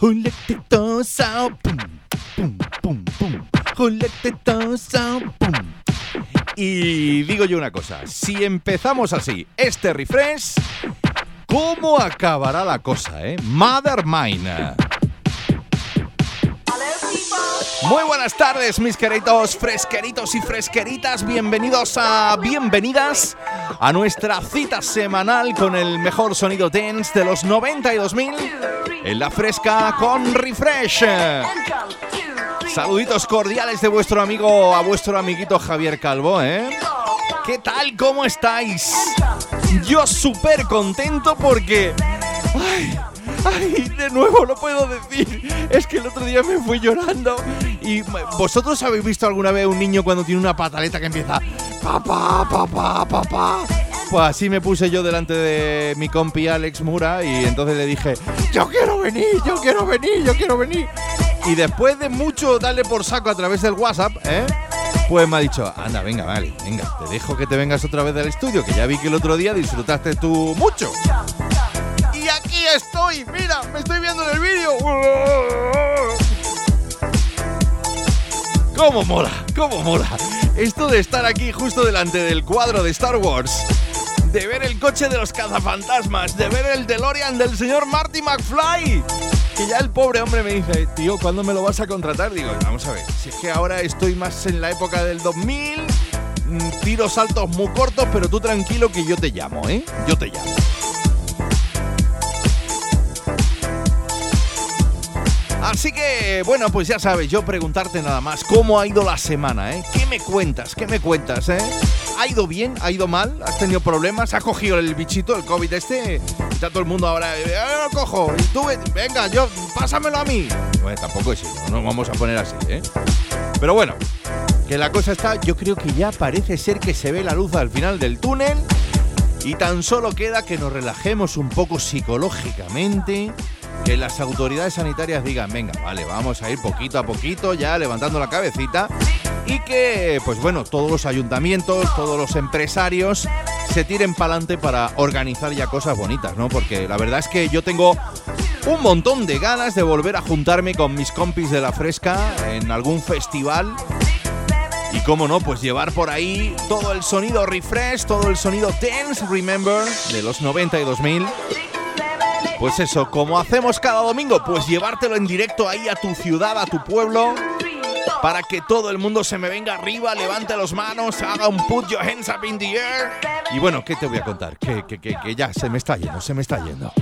Who let the doors out? Let the doors out? Boom. Y digo yo una cosa, si empezamos así, este refresh, ¿cómo acabará la cosa, eh? Mother Mine. Muy buenas tardes, mis queridos fresqueritos y fresqueritas. Bienvenidos a bienvenidas a nuestra cita semanal con el mejor sonido dance de los 90 y 2000 en la fresca con refresh. Saluditos cordiales de vuestro amigo a vuestro amiguito Javier Calvo, ¿eh? ¿Qué tal? ¿Cómo estáis? Yo súper contento porque... ¡Ay! ¡Ay! De nuevo lo puedo decir. Es que el otro día me fui llorando. Y vosotros habéis visto alguna vez un niño cuando tiene una pataleta que empieza... Papá, papá, papá. Pues así me puse yo delante de mi compi Alex Mura y entonces le dije, yo quiero venir, yo quiero venir, yo quiero venir. Y después de mucho darle por saco a través del WhatsApp, ¿eh? Pues me ha dicho, anda, venga, vale, venga, te dejo que te vengas otra vez del estudio, que ya vi que el otro día disfrutaste tú mucho. Estoy, mira, me estoy viendo en el vídeo. ¿Cómo mola? ¿Cómo mola? Esto de estar aquí justo delante del cuadro de Star Wars, de ver el coche de los cazafantasmas, de ver el DeLorean del señor Marty McFly. Que ya el pobre hombre me dice, tío, ¿cuándo me lo vas a contratar? Digo, vamos a ver, si es que ahora estoy más en la época del 2000, mm, tiro saltos muy cortos, pero tú tranquilo que yo te llamo, ¿eh? Yo te llamo. Así que, bueno, pues ya sabes, yo preguntarte nada más, ¿cómo ha ido la semana, eh? ¿Qué me cuentas? ¿Qué me cuentas, eh? ¿Ha ido bien? ¿Ha ido mal? ¿Has tenido problemas? ¿Ha cogido el bichito, el COVID este? Está todo el mundo ahora, eh, lo cojo! Y venga, yo, pásamelo a mí. Bueno, tampoco es eso, no nos vamos a poner así, ¿eh? Pero bueno, que la cosa está, yo creo que ya parece ser que se ve la luz al final del túnel y tan solo queda que nos relajemos un poco psicológicamente, que las autoridades sanitarias digan, venga, vale, vamos a ir poquito a poquito ya levantando la cabecita y que, pues bueno, todos los ayuntamientos, todos los empresarios se tiren para adelante para organizar ya cosas bonitas, ¿no? Porque la verdad es que yo tengo un montón de ganas de volver a juntarme con mis compis de la fresca en algún festival y cómo no, pues llevar por ahí todo el sonido refresh, todo el sonido dance, remember, de los 90 y 2000. Pues eso, como hacemos cada domingo, pues llevártelo en directo ahí a tu ciudad, a tu pueblo, para que todo el mundo se me venga arriba, levante las manos, haga un put your hands up in the air. Y bueno, ¿qué te voy a contar? Que, que, que, que ya se me está yendo, se me está yendo.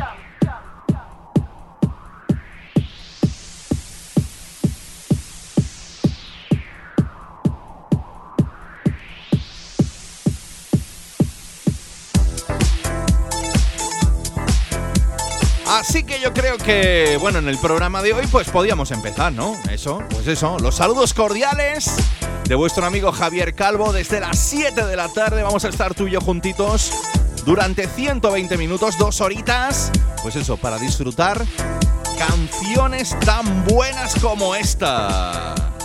Así que yo creo que, bueno, en el programa de hoy pues podíamos empezar, ¿no? Eso, pues eso, los saludos cordiales de vuestro amigo Javier Calvo. Desde las 7 de la tarde vamos a estar tú y yo juntitos durante 120 minutos, dos horitas. Pues eso, para disfrutar canciones tan buenas como esta.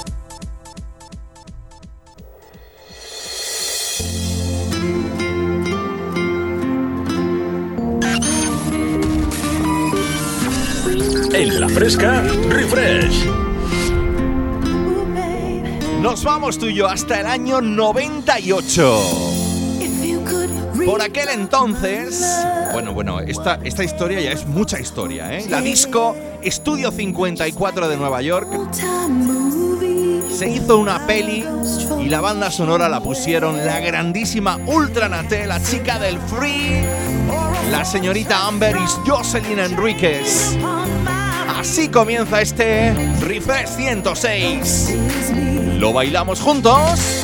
En la fresca, refresh. Nos vamos tú y yo hasta el año 98. Por aquel entonces, bueno, bueno, esta, esta historia ya es mucha historia, ¿eh? La disco Estudio 54 de Nueva York se hizo una peli y la banda sonora la pusieron la grandísima Ultra Nate, la chica del Free, la señorita Amber y Jocelyn Enríquez. Así comienza este Refresh 106. ¿Lo bailamos juntos?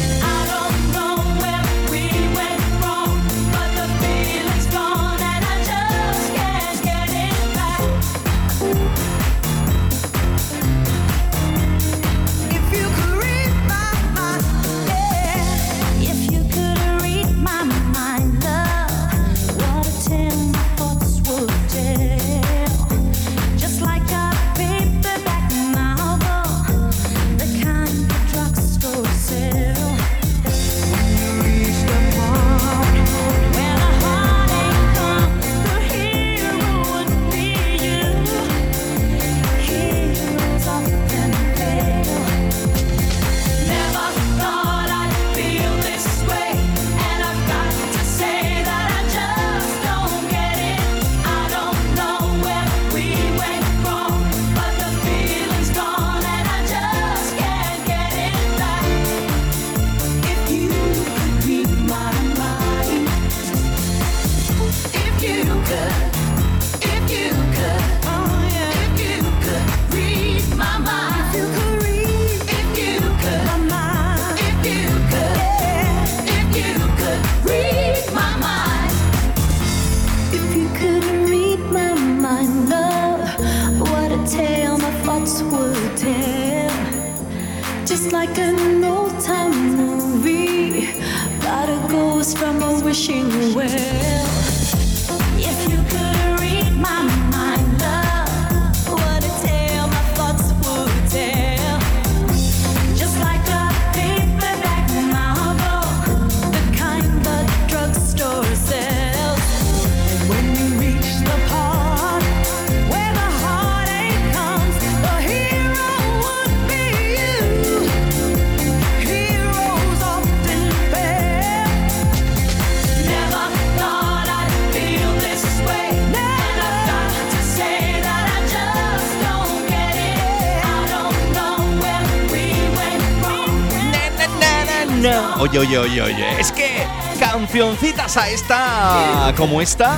Oye, oye, oye, oye. Es que cancioncitas a esta, como esta,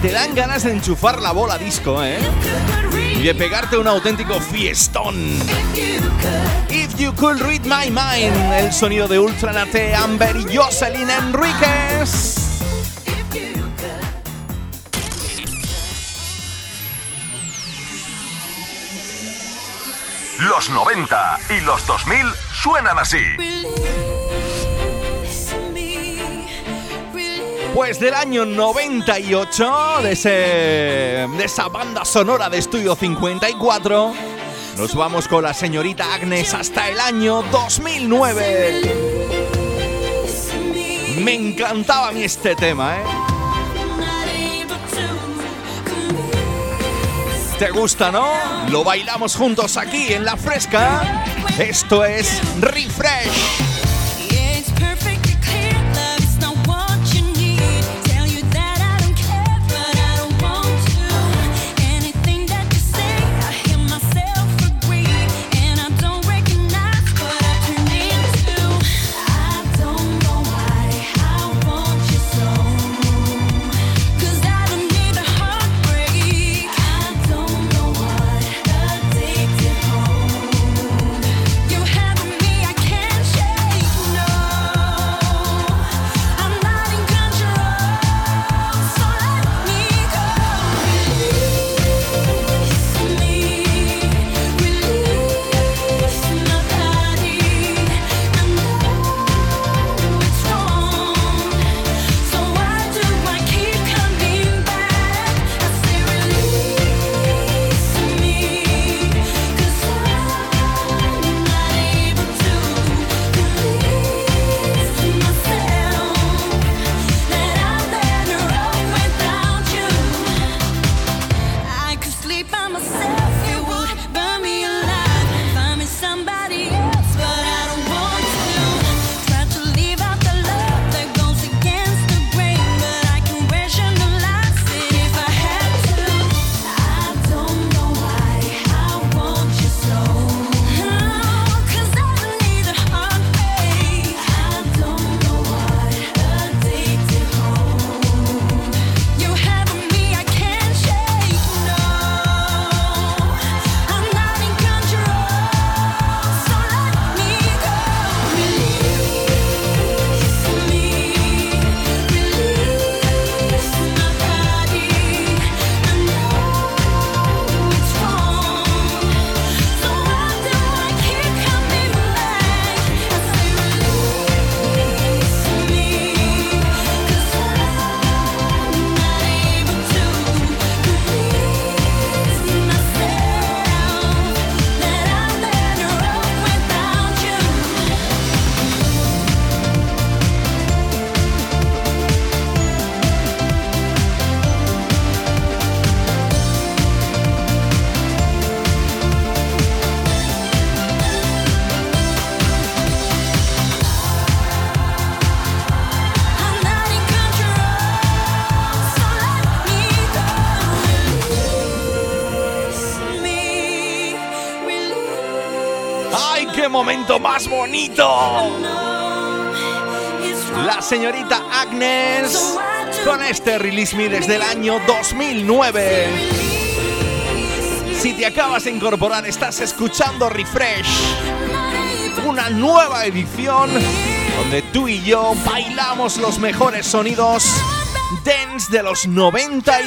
te dan ganas de enchufar la bola disco, ¿eh? Y de pegarte un auténtico fiestón. If You Could Read My Mind, el sonido de Ultranate, Amber y Jocelyn Enríquez. Los 90 y los 2000 suenan así. Pues del año 98, de, ese, de esa banda sonora de Estudio 54, nos vamos con la señorita Agnes hasta el año 2009. Me encantaba a mí este tema, ¿eh? ¿Te gusta, no? Lo bailamos juntos aquí en La Fresca. Esto es Refresh. Momento más bonito. La señorita Agnes con este Release Me desde el año 2009. Si te acabas de incorporar, estás escuchando Refresh, una nueva edición donde tú y yo bailamos los mejores sonidos dance de los 90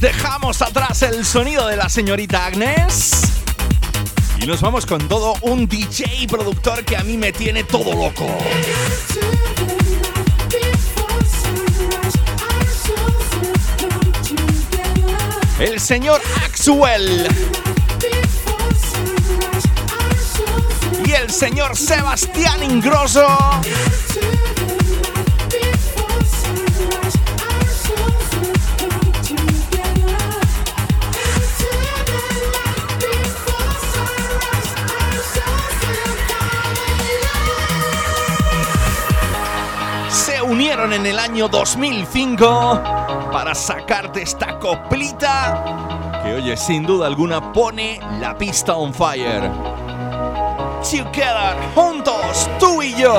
dejamos atrás el sonido de la señorita Agnes. Y nos vamos con todo un DJ productor que a mí me tiene todo loco. El señor Axwell. Y el señor Sebastián Ingrosso. En el año 2005 para sacarte esta coplita que, oye, sin duda alguna pone la pista on fire. Together, juntos, tú y yo.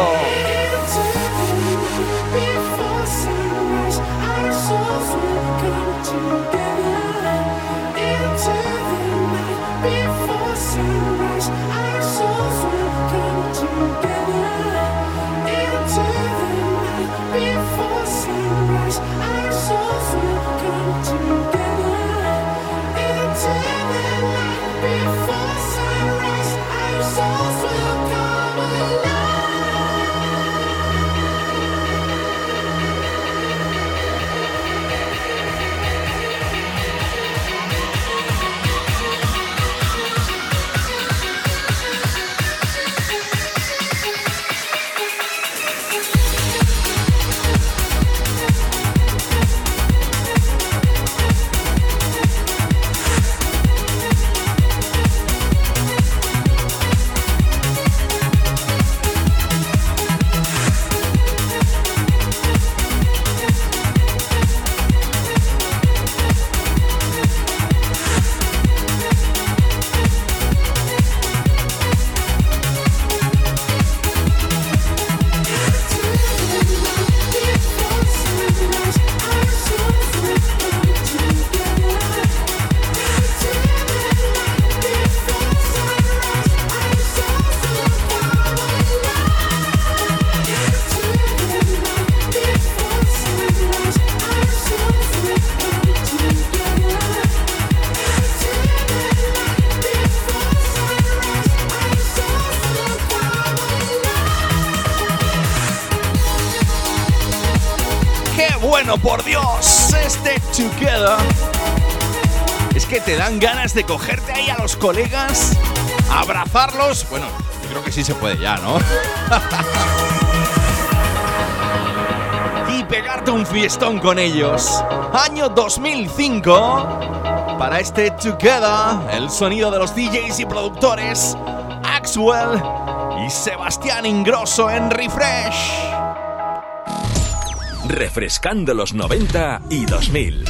Ganas de cogerte ahí a los colegas, abrazarlos. Bueno, yo creo que sí se puede ya, ¿no? y pegarte un fiestón con ellos. Año 2005. Para este Together, el sonido de los DJs y productores, Axwell y Sebastián Ingrosso en Refresh refrescando los 90 y 2000.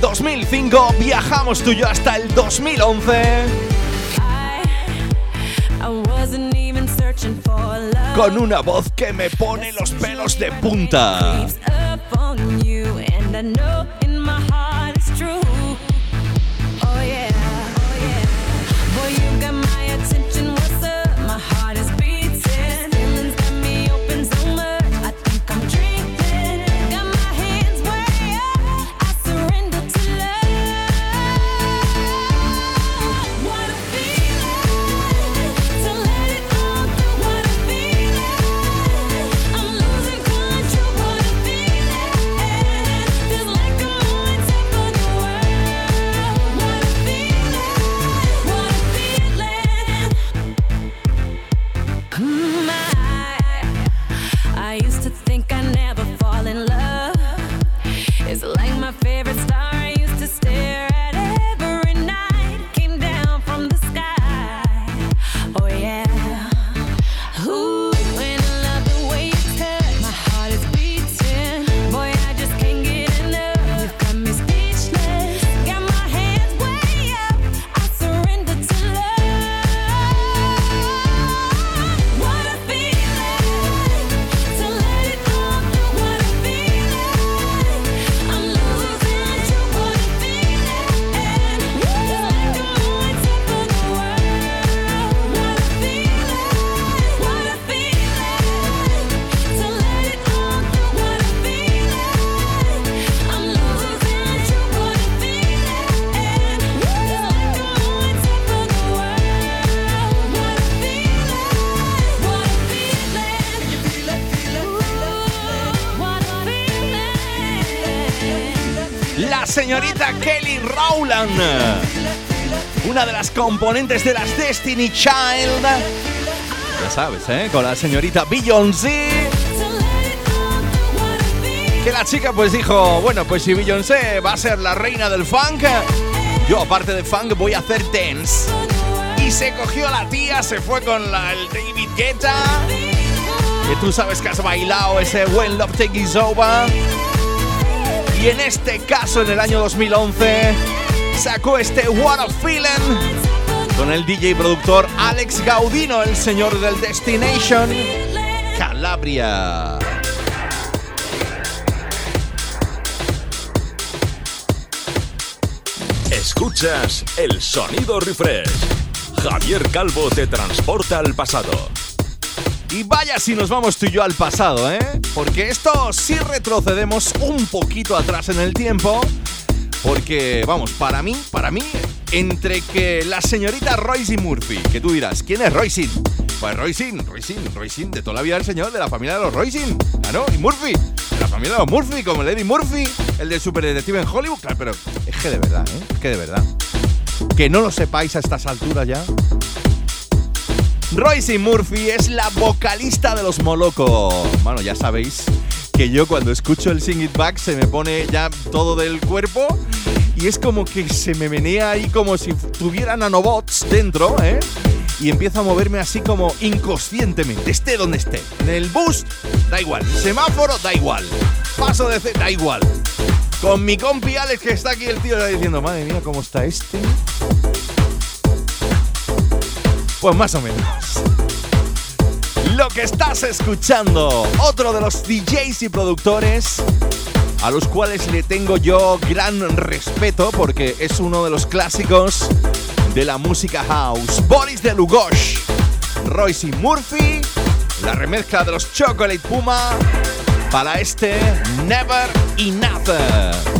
Del 2005 viajamos tú y yo hasta el 2011. Con una voz que me pone los pelos de punta. Las componentes de las Destiny Child. Ya sabes, ¿eh? Con la señorita Beyoncé. Que la chica pues dijo, bueno, pues si Beyoncé va a ser la reina del funk, yo aparte de funk voy a hacer dance. Y se cogió a la tía, se fue con el David Guetta. Que tú sabes que has bailado ese When Love Take Is Over. Y en este caso, en el año 2011, sacó este What a Feeling con el DJ productor Alex Gaudino, el señor del Destination Calabria. Escuchas el sonido refresh. Javier Calvo te transporta al pasado. Y vaya si nos vamos tú y yo al pasado, ¿eh? Porque esto si retrocedemos un poquito atrás en el tiempo. Porque, vamos, para mí, para mí, entre que la señorita Royce Murphy, que tú dirás, ¿quién es Royce? Pues Royce, Royce, Royce, de toda la vida el señor, de la familia de los Royce, ah, no, y Murphy, de la familia de los Murphy, como Lady Murphy, el de Super Detective en Hollywood, claro, pero es que de verdad, ¿eh? Es que de verdad. Que no lo sepáis a estas alturas ya. Royce Murphy es la vocalista de los Moloko. Bueno, ya sabéis que yo cuando escucho el Sing It Back se me pone ya todo del cuerpo y es como que se me menea ahí como si tuviera nanobots dentro, ¿eh? Y empiezo a moverme así como inconscientemente, esté donde esté. En el bus, da igual. Semáforo, da igual. Paso de C, da igual. Con mi compi Alex que está aquí el tío diciendo, madre mía, ¿cómo está este? Pues más o menos. Lo que estás escuchando, otro de los DJs y productores a los cuales le tengo yo gran respeto porque es uno de los clásicos de la música house. Boris de Lugosh, Royce Murphy, la remezcla de los Chocolate Puma para este Never Enough.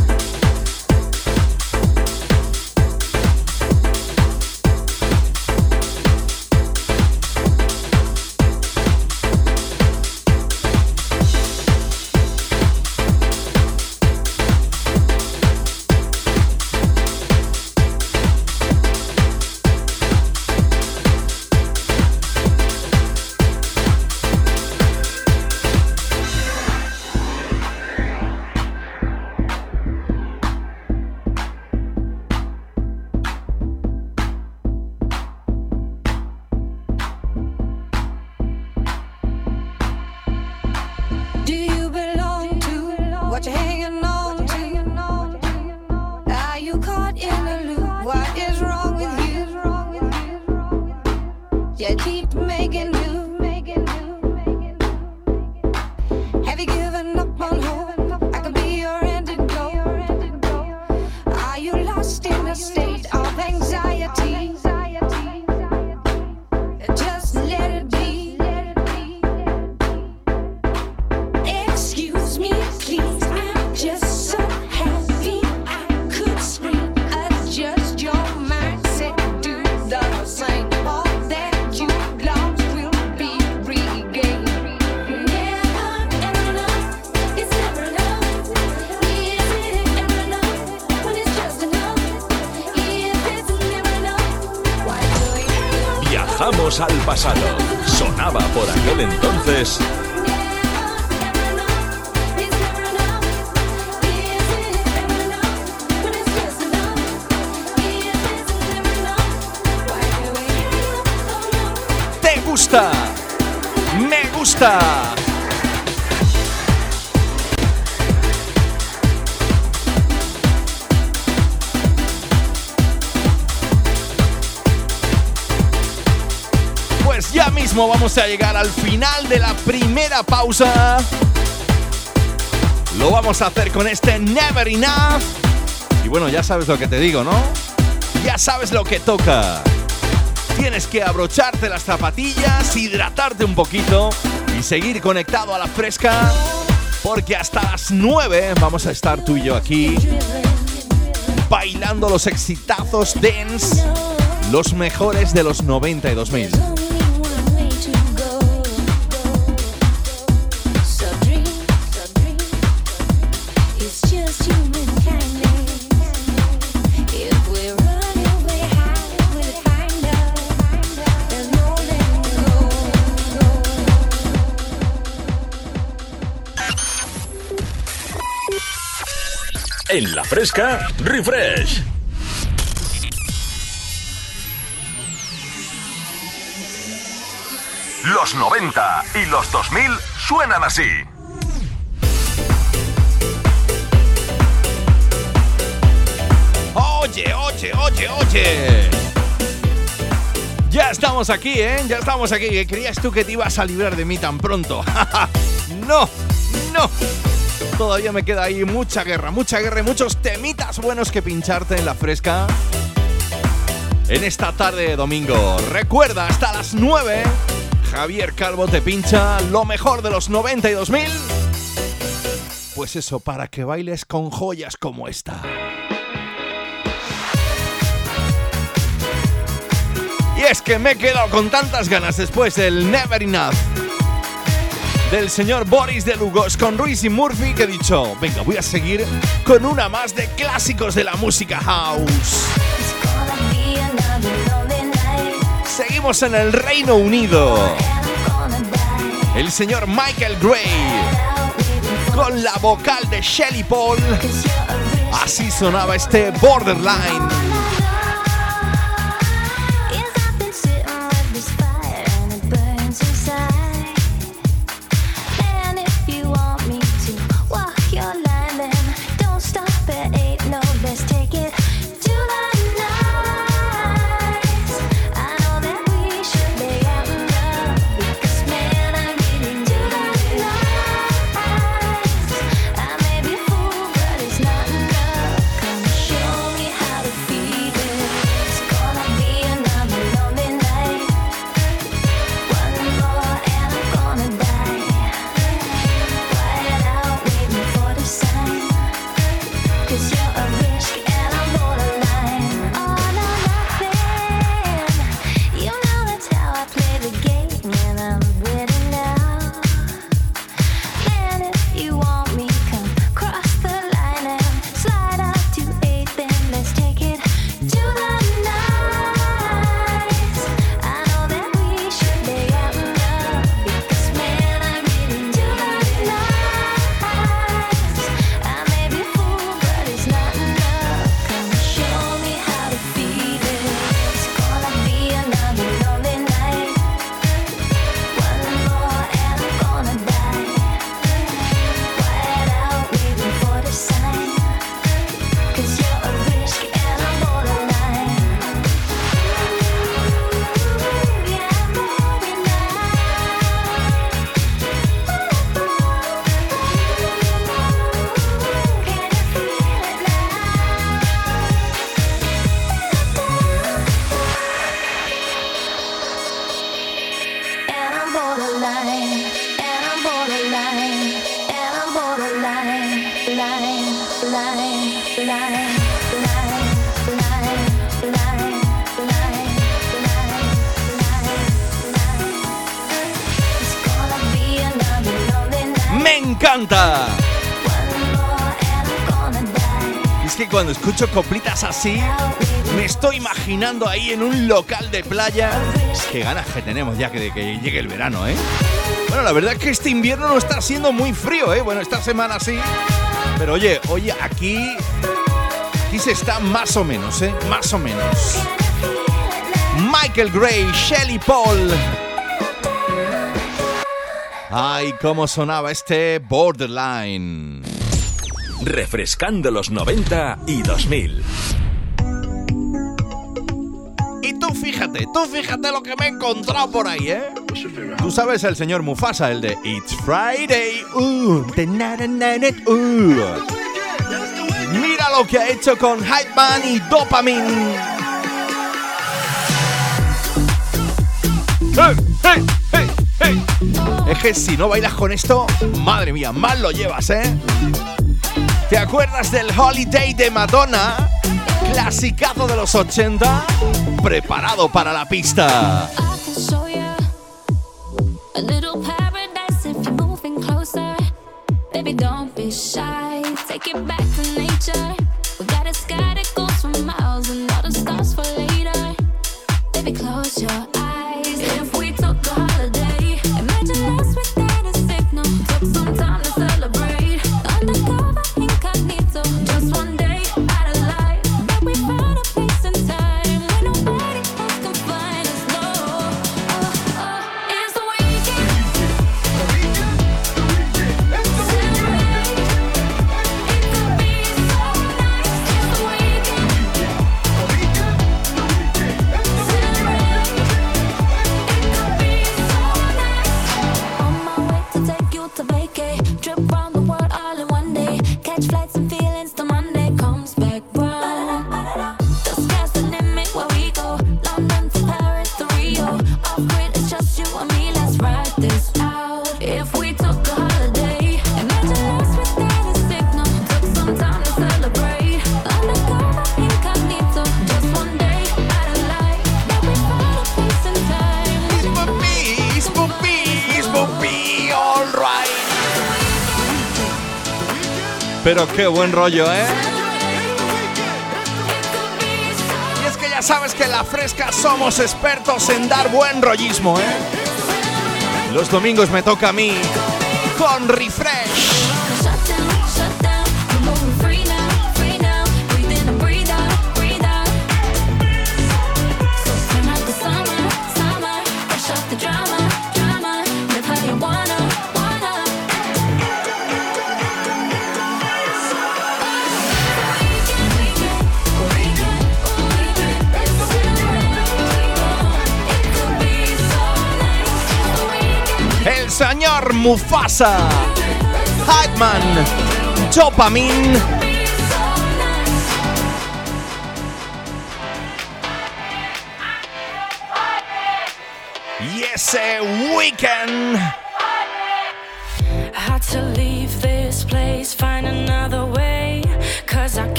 Vamos a llegar al final de la primera pausa. Lo vamos a hacer con este Never Enough. Y bueno, ya sabes lo que te digo, ¿no? Ya sabes lo que toca. Tienes que abrocharte las zapatillas, hidratarte un poquito y seguir conectado a la fresca. Porque hasta las 9 vamos a estar tú y yo aquí bailando los exitazos dance, los mejores de los 90 En la fresca, refresh. Los 90 y los 2000 suenan así. Oye, oye, oye, oye. Ya estamos aquí, ¿eh? Ya estamos aquí. ¿Creías tú que te ibas a librar de mí tan pronto? no, no. Todavía me queda ahí mucha guerra, mucha guerra y muchos temitas buenos que pincharte en la fresca. En esta tarde de domingo. Recuerda, hasta las 9, Javier Calvo te pincha lo mejor de los 92.000. Pues eso, para que bailes con joyas como esta. Y es que me he quedado con tantas ganas después del Never Enough del señor Boris de Lugos con Ruiz y Murphy que he dicho, venga, voy a seguir con una más de clásicos de la música house. Seguimos en el Reino Unido. El señor Michael Gray con la vocal de Shelly Paul. Así sonaba este Borderline. Escucho coplitas así, me estoy imaginando ahí en un local de playa. Qué ganas que tenemos ya que, que llegue el verano, ¿eh? Bueno, la verdad es que este invierno no está siendo muy frío, ¿eh? Bueno, esta semana sí. Pero oye, oye, aquí. Aquí se está más o menos, ¿eh? Más o menos. Michael Gray, Shelly Paul. Ay, cómo sonaba este Borderline. Refrescando los 90 y 2000. Y tú fíjate, tú fíjate lo que me he encontrado por ahí, ¿eh? Tú sabes el señor Mufasa, el de It's Friday. Uh, uh. Mira lo que ha hecho con Hype Man y Dopamine. ¡Hey, hey, hey! Es que si no bailas con esto, madre mía, mal lo llevas, ¿eh? ¿Te acuerdas del Holiday de Madonna? Clasicazo de los 80, preparado para la pista. Just one Pero qué buen rollo, ¿eh? Y es que ya sabes que en la fresca somos expertos en dar buen rollismo, ¿eh? Los domingos me toca a mí con refresh. Señor Mufasa, Hypeman, Dopamine. Y ese weekend.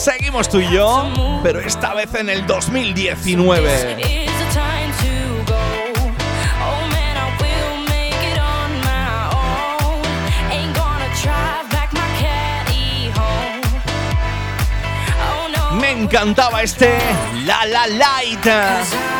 Seguimos tú y yo, pero esta vez en el 2019. Me encantaba este La La Light.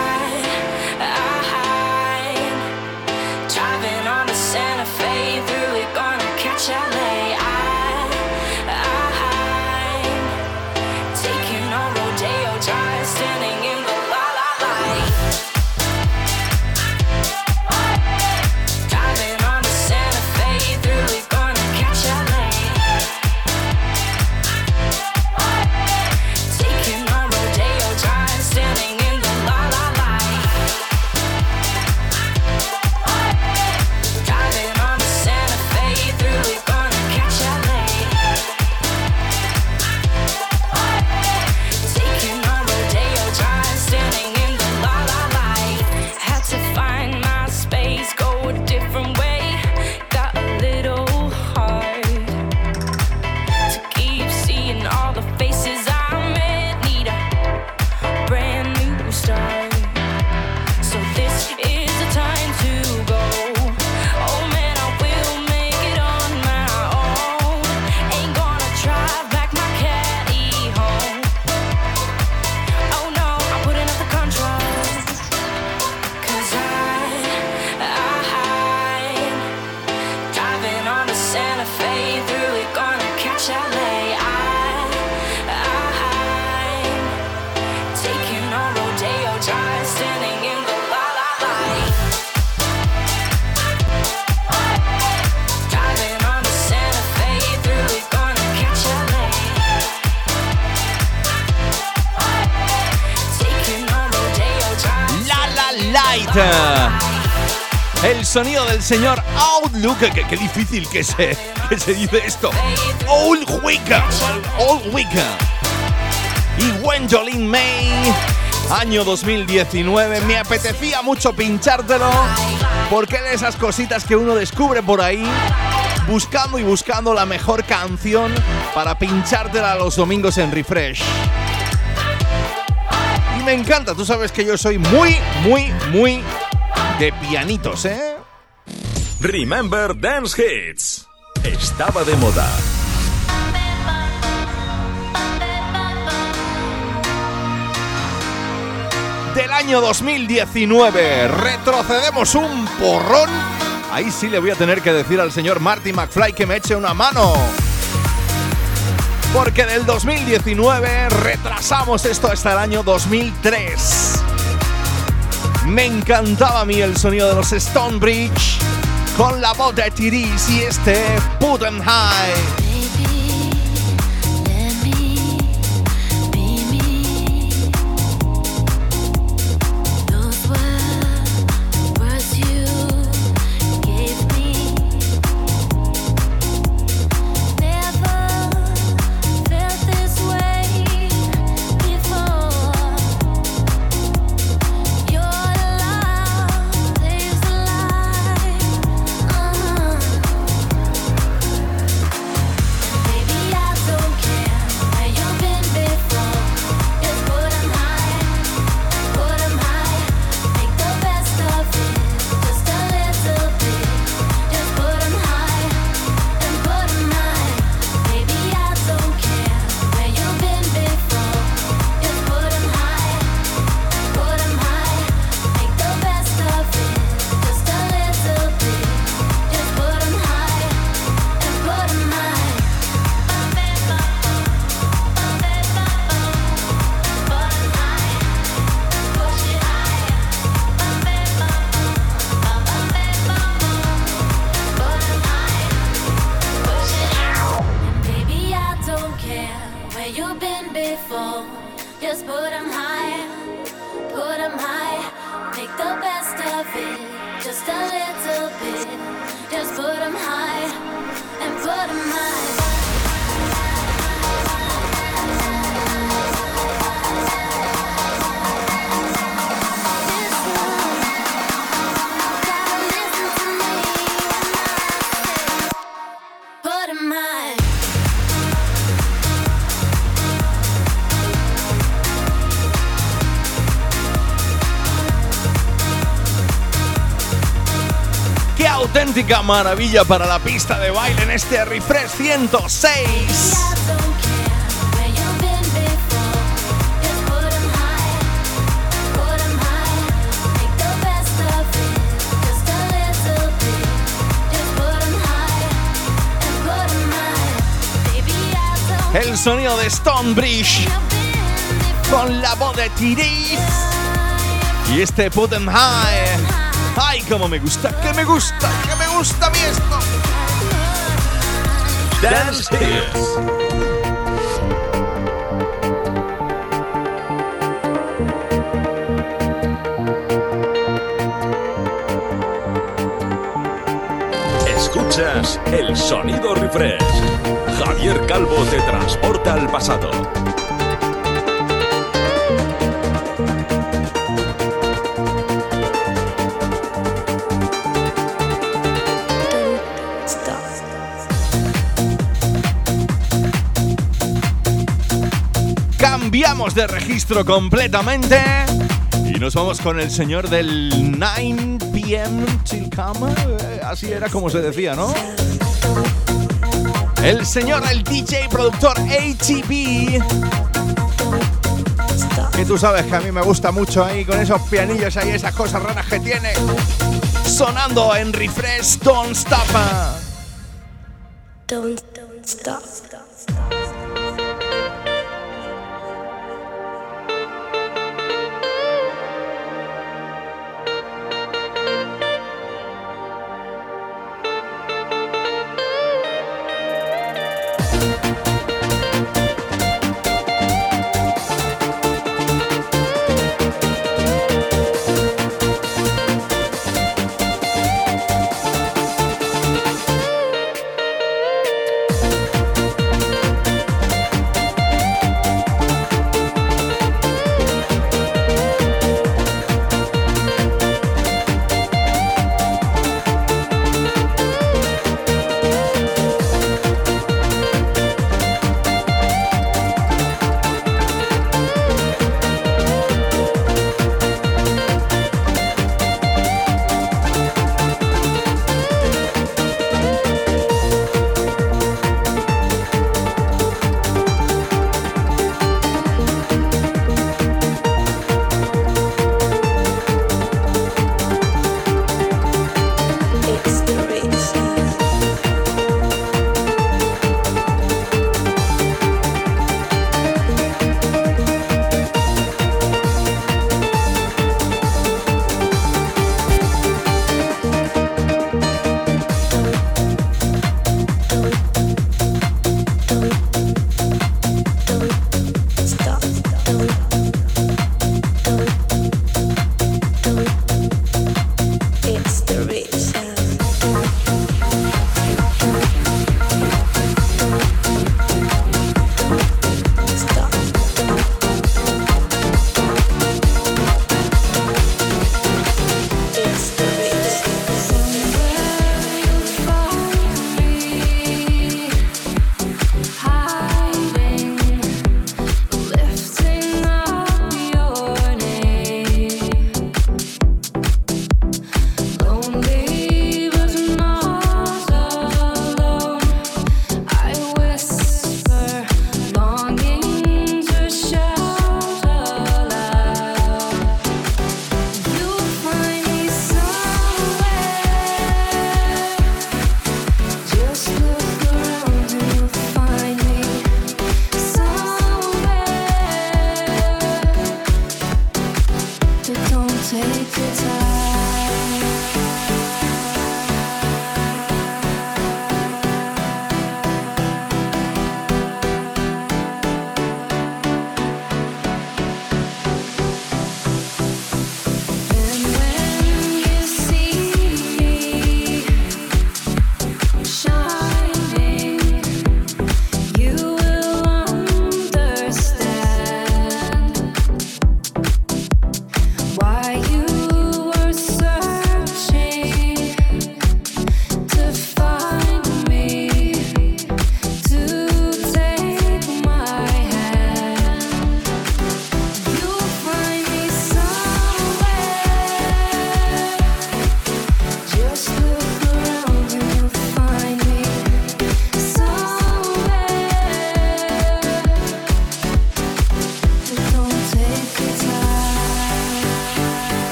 Sonido del señor Outlook. Qué, difícil que se, que se dice esto. Old Wicca. Old Wicca. Y Gwendolyn May. Año 2019. Me apetecía mucho pinchártelo. Porque de esas cositas que uno descubre por ahí. Buscando y buscando la mejor canción para pinchártela los domingos en Refresh Y me encanta, tú sabes que yo soy muy, muy, muy de pianitos, ¿eh? Remember Dance Hits. Estaba de moda. Del año 2019, retrocedemos un porrón. Ahí sí le voy a tener que decir al señor Marty McFly que me eche una mano. Porque del 2019 retrasamos esto hasta el año 2003. Me encantaba a mí el sonido de los Stonebridge con la voz de Tiris y este Put beautiful. Just put them high, put them high. Make the best of it, just a little bit. Just put them high. Auténtica maravilla para la pista de baile en este Refresh 106! I don't care where you've been before. Just put 'em high, put 'em high, make the best of it. Just a little bit. Just put 'em high and put 'em high. Baby, I don't El sonido de Stonebridge con la voz de Tiris y este Put 'em High. ¡Ay, cómo me gusta! ¡Que me gusta! ¡Que me gusta a mí esto! Dance Hits. Escuchas el sonido refresh. Javier Calvo te transporta al pasado. De registro completamente y nos vamos con el señor del 9 p.m. till come. Así era como se decía, ¿no? El señor, el DJ productor ATB. Que tú sabes que a mí me gusta mucho ahí con esos pianillos ahí, esas cosas raras que tiene. Sonando en Refresh Don't Stop.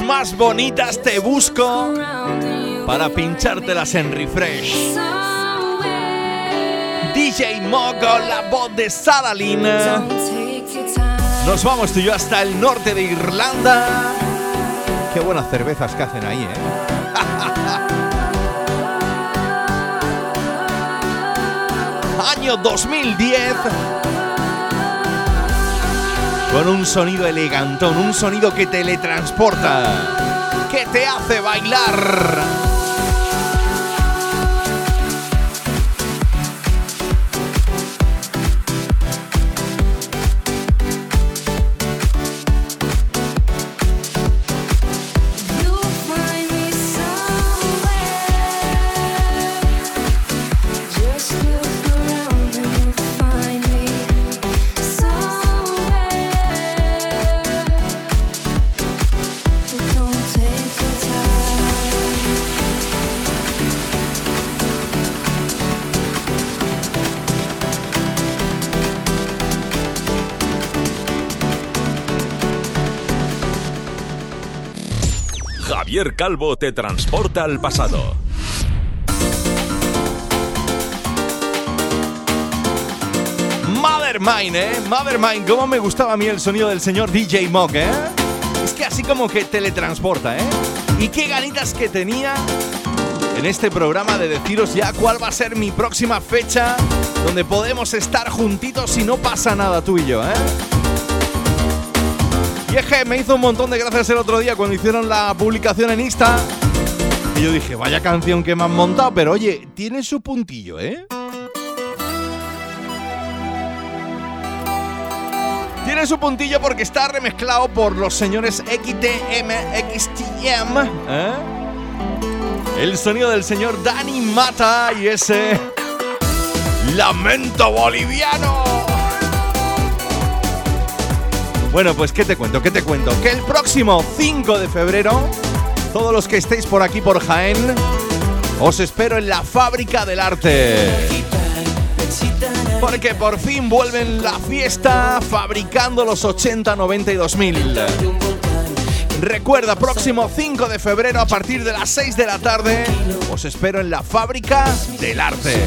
Más bonitas te busco para pinchártelas en refresh. DJ Mogo, la voz de Saralin. Nos vamos tú y yo hasta el norte de Irlanda. Qué buenas cervezas que hacen ahí, ¿eh? Año 2010. Con un sonido elegantón, un sonido que teletransporta, que te hace bailar. Calvo te transporta al pasado. Mother Mine, ¿eh? Mother Mine, cómo me gustaba a mí el sonido del señor DJ Mock, ¿eh? Es que así como que teletransporta, ¿eh? Y qué ganitas que tenía en este programa de deciros ya cuál va a ser mi próxima fecha donde podemos estar juntitos y no pasa nada tú y yo, ¿eh? Y me hizo un montón de gracias el otro día cuando hicieron la publicación en Insta. Y yo dije, vaya canción que me han montado, pero oye, tiene su puntillo, ¿eh? Tiene su puntillo porque está remezclado por los señores XTM, XTM. ¿eh? El sonido del señor Dani Mata y ese lamento boliviano. Bueno, pues ¿qué te cuento? ¿Qué te cuento? Que el próximo 5 de febrero, todos los que estéis por aquí por Jaén, os espero en la Fábrica del Arte. Porque por fin vuelven la fiesta fabricando los 80, 90 y 2000. Recuerda, próximo 5 de febrero a partir de las 6 de la tarde, os espero en la Fábrica del Arte.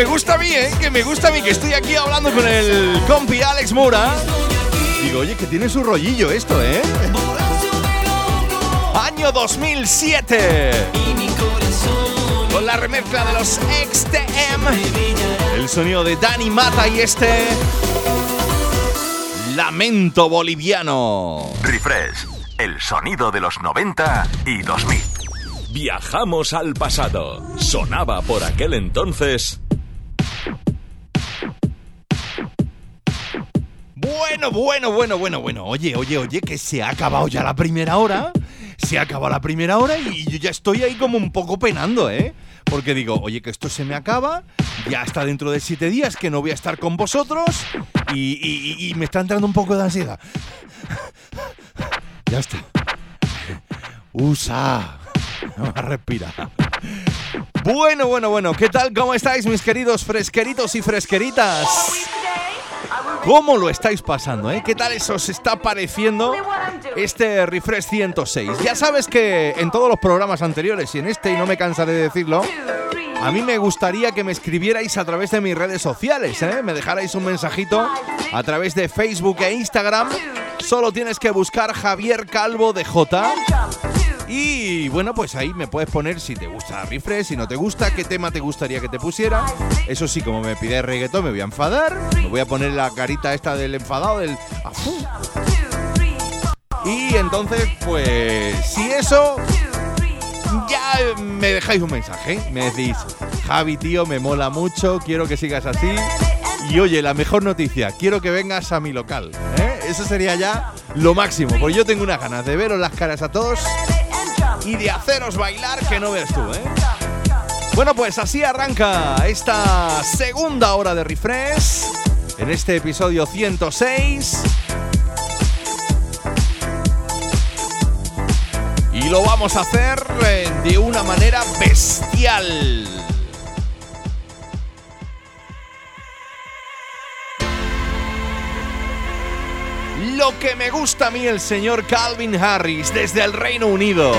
Me gusta a mí, ¿eh? Que me gusta a mí, que estoy aquí hablando con el compi Alex Mura. Digo, oye, que tiene su rollillo esto, ¿eh? Año 2007. y mi corazón Con la remezcla de los XTM. El sonido de Dani Mata y este. Lamento boliviano. Refresh, el sonido de los 90 y 2000. Viajamos al pasado. Sonaba por aquel entonces. Bueno, bueno, bueno, bueno, bueno. Oye, oye, oye, que se ha acabado ya la primera hora. Se ha acabado la primera hora y yo ya estoy ahí como un poco penando, ¿eh? Porque digo, oye, que esto se me acaba, ya está dentro de siete días que no voy a estar con vosotros y, me está entrando un poco de ansiedad. Ya está. Usa. A respirar. Bueno, bueno, bueno. ¿Qué tal? ¿Cómo estáis, mis queridos fresqueritos y fresqueritas? ¿Cómo lo estáis pasando, eh? ¿Qué tal eso os está pareciendo este Refresh 106? Ya sabes que en todos los programas anteriores y en este, y no me cansaré de decirlo, a mí me gustaría que me escribierais a través de mis redes sociales, ¿eh? Me dejarais un mensajito a través de Facebook e Instagram. Solo tienes que buscar Javier Calvo de J. Y bueno, pues ahí me puedes poner si te gusta Refresh, si no te gusta, qué tema te gustaría que te pusiera. Eso sí, como me pide reggaetón, me voy a enfadar. Me voy a poner la carita esta del enfadado, del. afú. Y entonces, pues, si eso, ya me dejáis un mensaje. Me decís, Javi, tío, me mola mucho, quiero que sigas así. Y oye, la mejor noticia, quiero que vengas a mi local. ¿eh? Eso sería ya lo máximo, porque yo tengo unas ganas de veros las caras a todos y de haceros bailar que no ves tú, ¿eh? Bueno, pues así arranca esta segunda hora de refresh en este episodio 106. Y lo vamos a hacer eh, de una manera bestial. Lo que me gusta a mí el señor Calvin Harris desde el Reino Unido.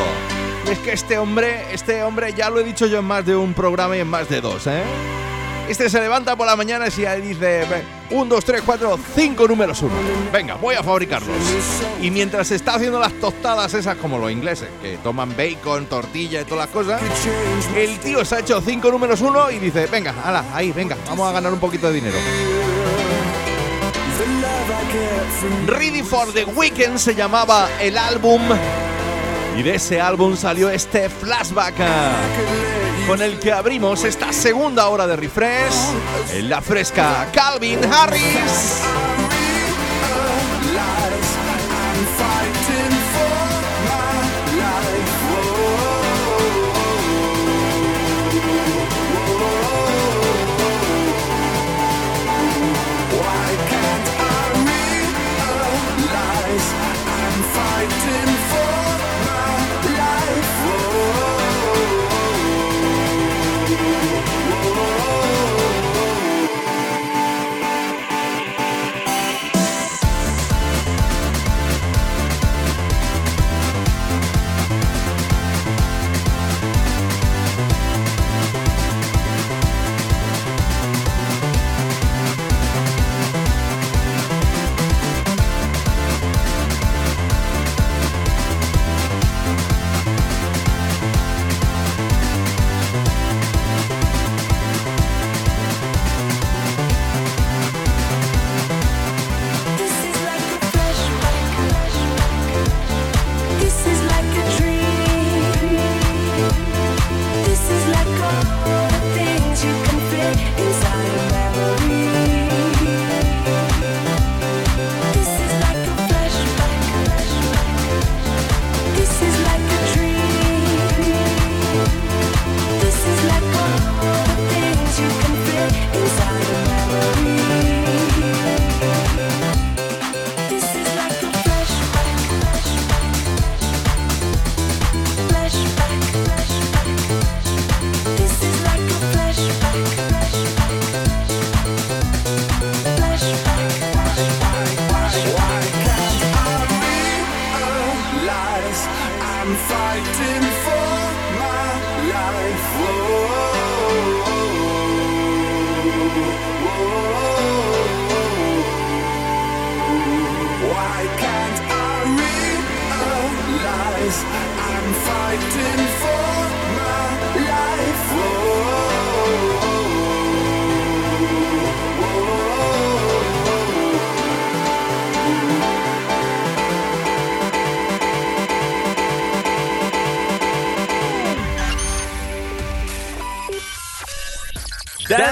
Y es que este hombre, este hombre ya lo he dicho yo en más de un programa y en más de dos, ¿eh? Este se levanta por la mañana y dice, "Ve, un, dos, tres, cuatro, cinco números uno. Venga, voy a fabricarlos. Y mientras está haciendo las tostadas esas como los ingleses, que toman bacon, tortilla y todas las cosas, el tío se ha hecho cinco números uno y dice, venga, ala, ahí, venga, vamos a ganar un poquito de dinero. Ready for the Weekend se llamaba el álbum y de ese álbum salió este flashback ah, con el que abrimos esta segunda hora de refresh en la fresca Calvin Harris.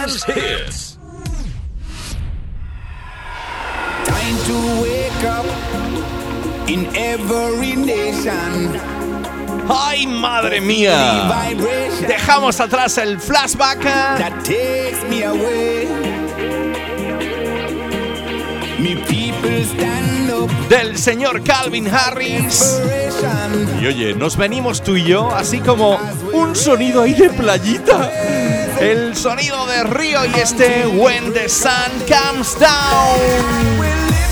Dance Hits. Time to wake up in every nation. ¡Ay, madre mía! Dejamos atrás el flashback that takes me away. Me people stand up. del señor Calvin Harris. Y oye, nos venimos tú y yo, así como un sonido ahí de playita. El sonido de río y este When the Sun Comes Down. We'll lift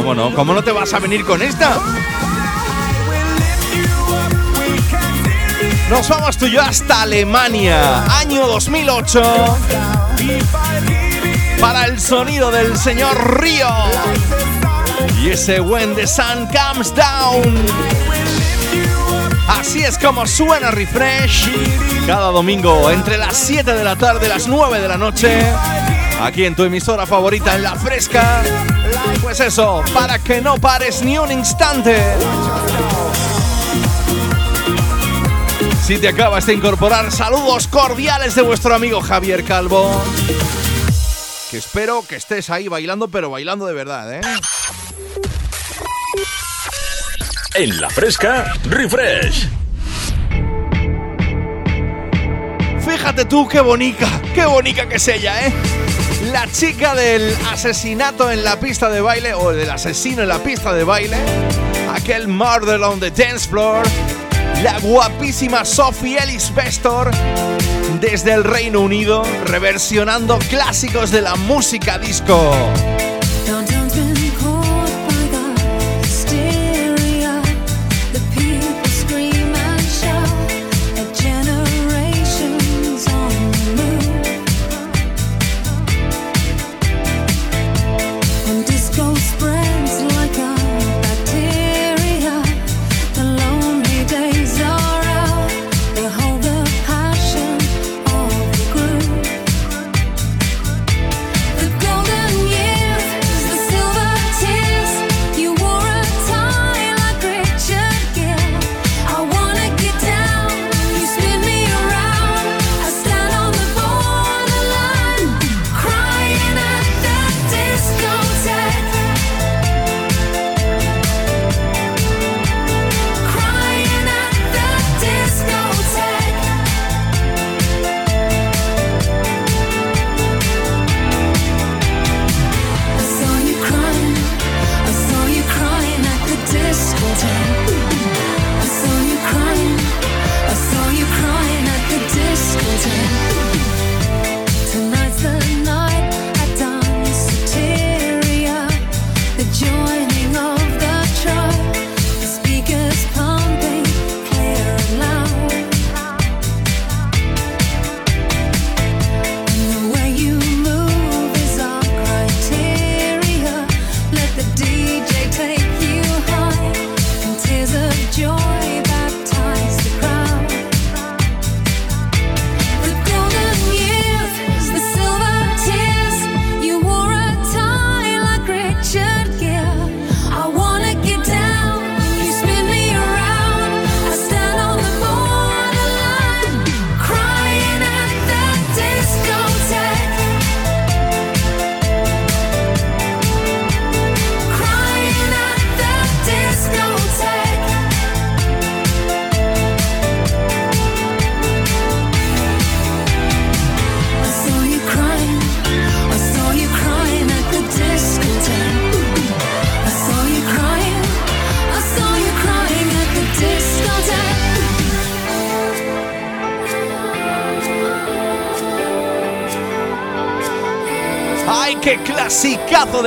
¿cómo no? ¿Cómo no te vas a venir con esta? Nos vamos tú y yo hasta Alemania, año 2008, para el sonido del señor Río. Y ese When the Sun Comes Down. Así es como suena Refresh. Cada domingo entre las 7 de la tarde y las 9 de la noche. Aquí en tu emisora favorita en La Fresca. Pues eso, para que no pares ni un instante. Si te acabas de incorporar, saludos cordiales de vuestro amigo Javier Calvo. Que espero que estés ahí bailando, pero bailando de verdad, ¿eh? En la fresca, refresh. Fíjate tú qué bonita, qué bonita que es ella, ¿eh? La chica del asesinato en la pista de baile, o del asesino en la pista de baile, aquel murder on the dance floor, la guapísima Sophie Ellis Bextor, desde el Reino Unido, reversionando clásicos de la música disco.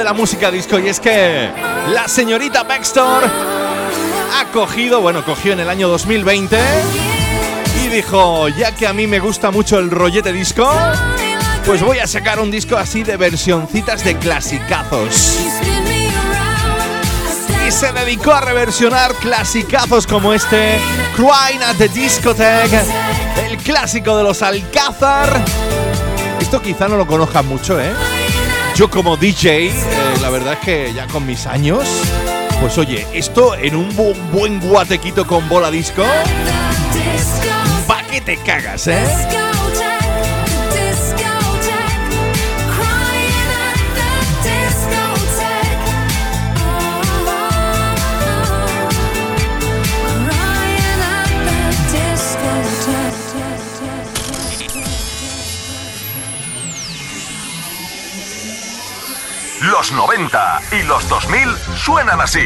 La música disco! Y es que la señorita Baxter ha cogido, bueno, cogió en el año 2020 y dijo, ya que a mí me gusta mucho el rollete disco, pues voy a sacar un disco así de versioncitas de clasicazos. Y se dedicó a reversionar clasicazos como este, Crying at the Discotheque, el clásico de los Alcázar. Esto quizá no lo conozcan mucho, ¿eh? Yo como DJ, eh, la verdad es que ya con mis años, pues oye, esto en un bu- buen guatequito con bola disco, pa' que te cagas, ¿eh? Los 90 y los 2000 suenan así.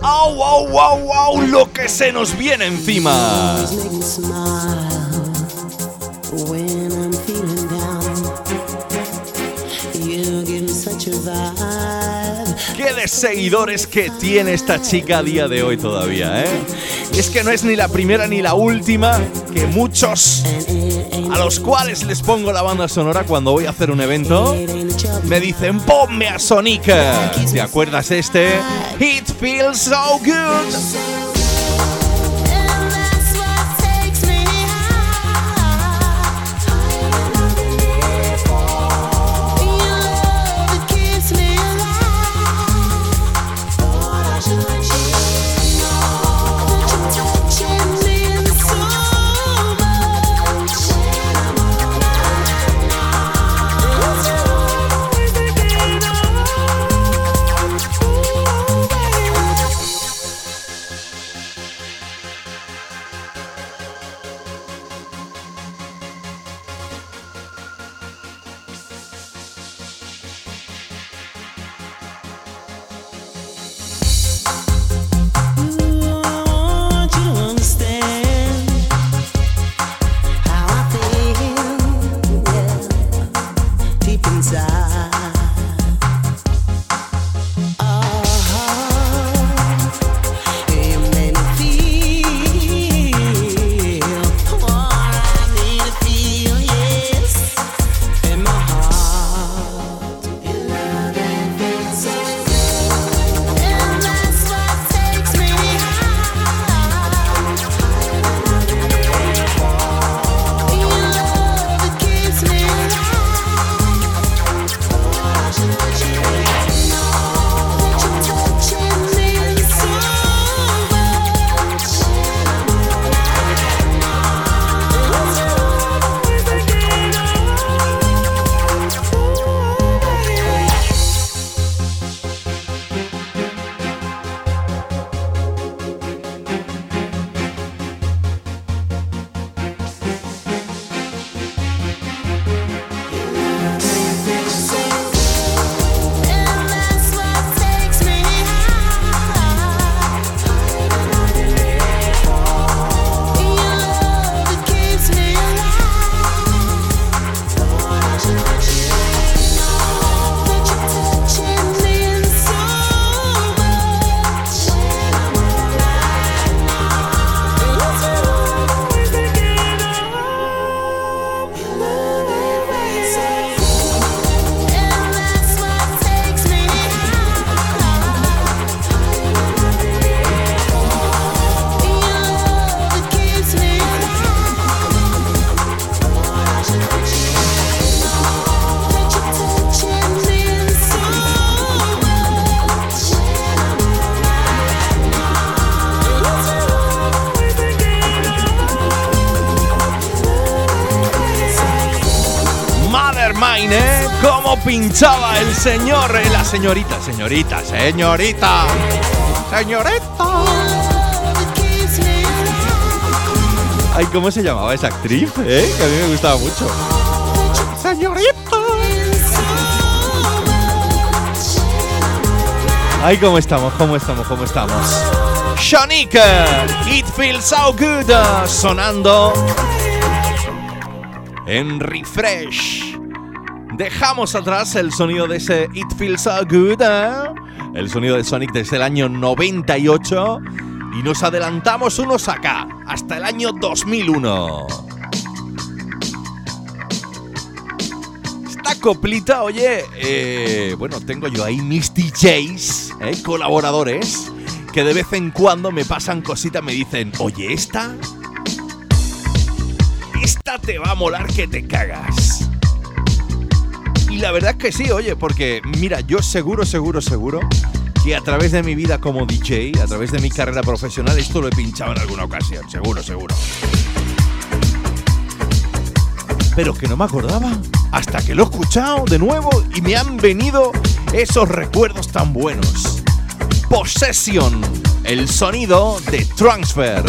¡Au, au, au, au! Lo que se nos viene encima. ¿Qué de seguidores que tiene esta chica a día de hoy todavía, eh? Es que no es ni la primera ni la última que muchos a los cuales les pongo la banda sonora cuando voy a hacer un evento me dicen ponme a Sonic. ¿Te acuerdas este? It feels so good. ¿Cómo pinchaba el señor, eh, la señorita, señorita, señorita, señorita? Ay, ¿cómo se llamaba esa actriz, eh? Que a mí me gustaba mucho. Señorita. Ay, ¿cómo estamos? ¿Cómo estamos? ¿Cómo estamos? Shanika, It Feels So Good, sonando en Refresh. Dejamos atrás el sonido de ese It Feels So Good, ¿eh? el sonido de Sonic desde el año 98 y nos adelantamos unos acá, hasta el año 2001. Esta coplita, oye, eh, bueno, tengo yo ahí mis DJs, ¿eh? colaboradores, que de vez en cuando me pasan cositas, me dicen, oye, esta, esta te va a molar que te cagas. Y la verdad es que sí, oye, porque mira, yo seguro, seguro, seguro que a través de mi vida como DJ, a través de mi carrera profesional, esto lo he pinchado en alguna ocasión, seguro, seguro. Pero que no me acordaba hasta que lo he escuchado de nuevo y me han venido esos recuerdos tan buenos. Possession, el sonido de Transfer.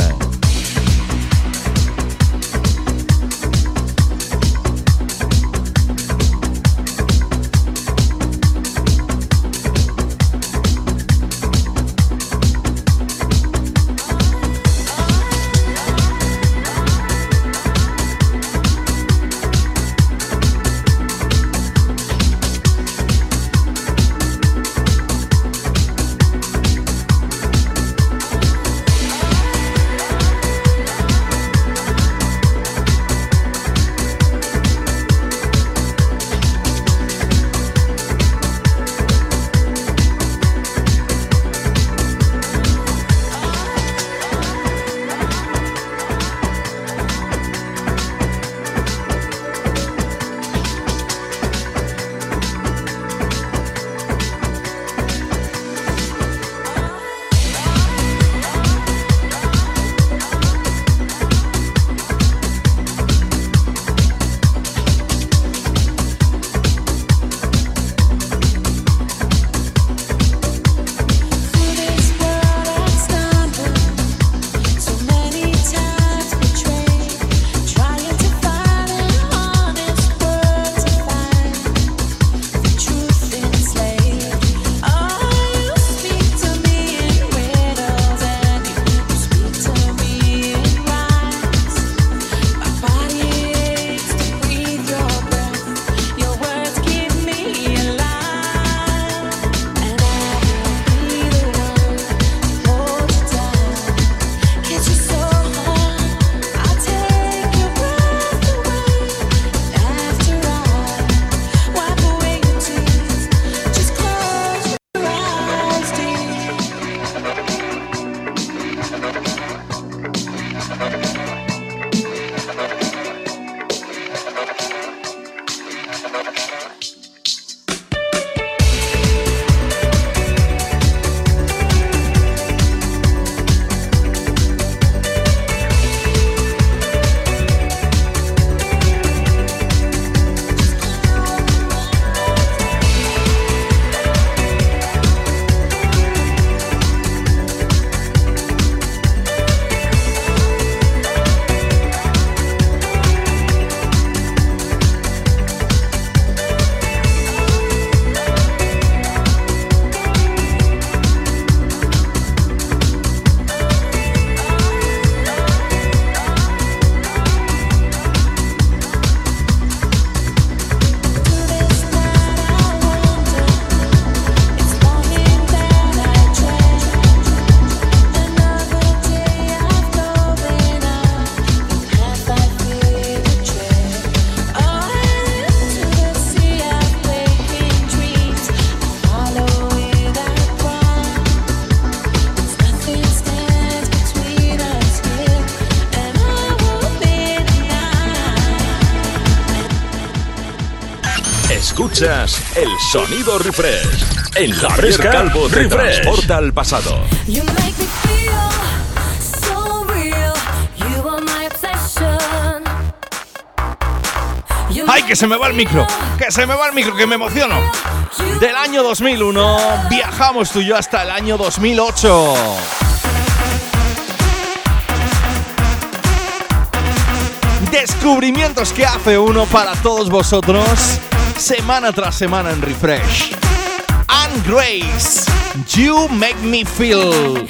Escuchas el sonido refresh. En la Javier fresca, Calvo te refresh. transporta al pasado. ¡Ay, que se me va el micro! ¡Que se me va el micro, que me emociono! Del año 2001 viajamos tú y yo hasta el año 2008. Descubrimientos que hace uno para todos vosotros semana tras semana en Refresh. Anne Grace, You Make Me Feel.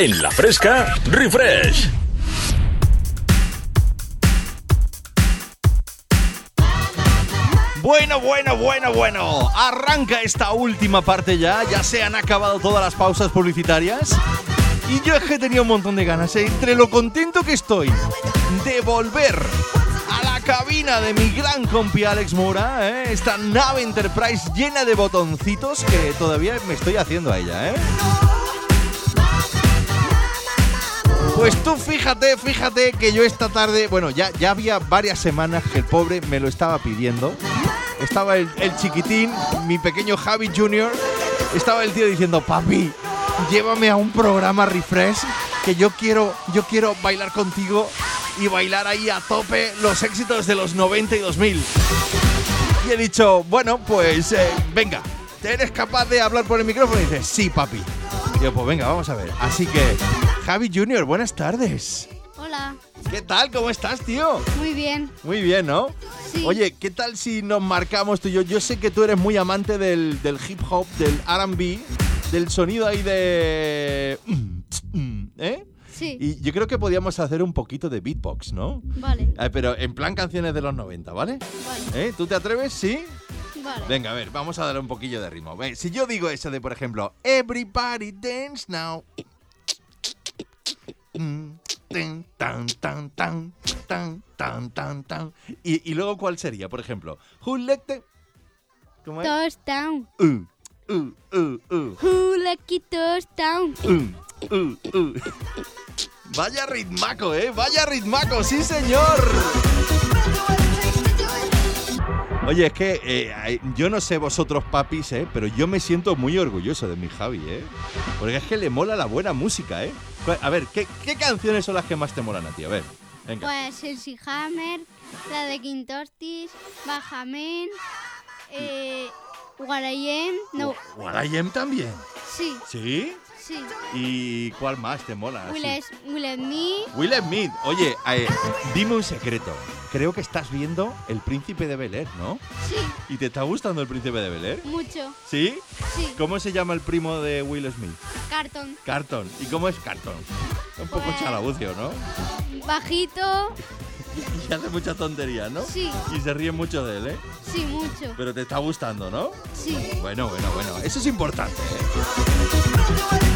En la fresca, refresh. Bueno, bueno, bueno, bueno. Arranca esta última parte ya. Ya se han acabado todas las pausas publicitarias. Y yo es que tenía un montón de ganas, ¿eh? entre lo contento que estoy de volver a la cabina de mi gran compi Alex Mora, ¿eh? esta nave Enterprise llena de botoncitos que todavía me estoy haciendo a ella, ¿eh? Pues tú fíjate, fíjate que yo esta tarde, bueno, ya, había varias semanas que el pobre me lo estaba pidiendo. Estaba el, chiquitín, mi pequeño Javi Jr., estaba el tío diciendo, papi, llévame a un programa refresh que yo quiero, yo quiero bailar contigo y bailar ahí a tope los éxitos de los 90 y 2000. Y he dicho, bueno, pues eh, venga, ¿eres capaz de hablar por el micrófono? Y dice, sí, papi. Yo, pues venga, vamos a ver. Así que, Javi Junior, buenas tardes. Hola, ¿Qué tal? ¿Cómo estás, tío? muy bien. Muy bien, ¿no? Sí. Oye, ¿qué tal si nos marcamos tú y yo? Yo sé que tú eres muy amante del, del hip hop, del RB, del sonido ahí de. ¿Eh? Sí, Y yo creo que podíamos hacer un poquito de beatbox, ¿no? vale, Eh, pero en plan canciones de los 90, ¿vale? vale, ¿Eh? ¿Tú te atreves? ¿Sí? Vale. Venga, a ver, vamos a darle un poquillo de ritmo. Ve, si yo digo eso de, por ejemplo, Everybody dance now. Tan, tan, tan, tan, tan, tan, tan. Y, y luego, ¿cuál sería? Por ejemplo, Who let the... ¿Cómo es? Touchdown. Uh, uh, uh, uh, Who lucky touchdown. uh, uh, uh. Vaya ritmaco, ¿eh? Vaya ritmaco, sí, señor. Oye, es que eh, yo no sé vosotros, papis, ¿eh? Pero yo me siento muy orgulloso de mi Javi, ¿eh? Porque es que le mola la buena música, ¿eh? A ver, ¿qué, qué canciones son las que más te molan a ti? A ver, venga. Pues el Hammer, la de Quintortis, Bajamen, eh, Guarayem, no, Guarayem también. sí, ¿Sí? Sí. ¿Y cuál más te mola? Will, Will Me, Will Smith. Oye, eh, dime un secreto. Creo que estás viendo El Príncipe de Bel Air, ¿no? sí, ¿Y te está gustando El Príncipe de Bel Air? mucho, ¿Sí? sí. ¿Cómo se llama el primo de Will Smith? Carton, Carton. ¿Y cómo es Carton? Un poco Pues- chalabucio, ¿no? bajito, Y hace mucha tontería, ¿no? sí, Y se ríe mucho de él, ¿eh? sí, mucho, Pero te está gustando, ¿no? sí. Bueno, bueno, bueno. Eso es importante, ¿eh?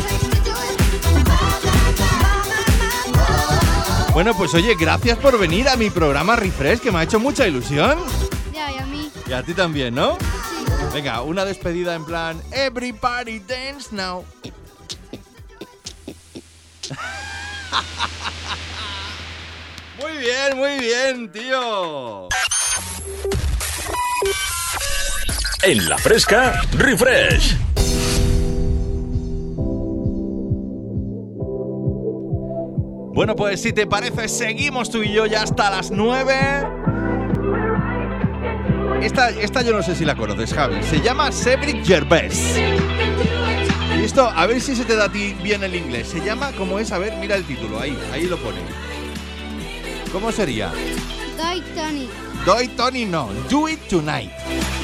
Bueno, pues oye, gracias por venir a mi programa Refresh, que me ha hecho mucha ilusión. Ya, y a mí, Y a ti también, ¿no? sí. Venga, una despedida en plan Everybody dance now. muy bien, muy bien, tío. En la fresca, refresh. Bueno, pues si te parece, seguimos tú y yo ya hasta las 9. Esta, esta yo no sé si la conoces, Javi. Se llama Cedric Gervais. Y esto, a ver si se te da a ti bien el inglés. Se llama, ¿cómo es? A ver, mira el título. Ahí, ahí lo pone. ¿Cómo sería? Doy Tony. Do it, Tony, no. Do it tonight.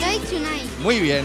Doy Tonight. Muy bien.